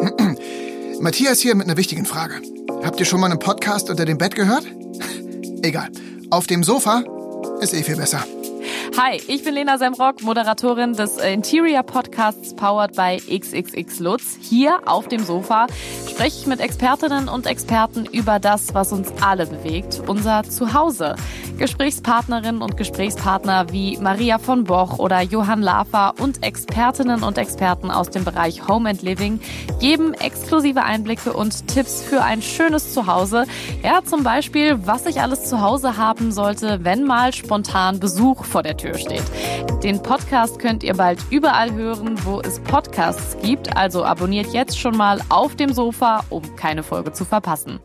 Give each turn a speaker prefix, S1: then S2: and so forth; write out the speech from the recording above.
S1: Matthias hier mit einer wichtigen Frage. Habt ihr schon mal einen Podcast unter dem Bett gehört? Egal. Auf dem Sofa ist eh viel besser.
S2: Hi, ich bin Lena Semrock, Moderatorin des Interior Podcasts powered by XXX Lutz. Hier auf dem Sofa spreche ich mit Expertinnen und Experten über das, was uns alle bewegt, unser Zuhause. Gesprächspartnerinnen und Gesprächspartner wie Maria von Boch oder Johann Lafer und Expertinnen und Experten aus dem Bereich Home and Living geben exklusive Einblicke und Tipps für ein schönes Zuhause. Ja, zum Beispiel, was ich alles zu Hause haben sollte, wenn mal spontan Besuch vor der Tür steht. Den Podcast könnt ihr bald überall hören, wo es Podcasts gibt. Also abonniert jetzt schon mal auf dem Sofa, um keine Folge zu verpassen.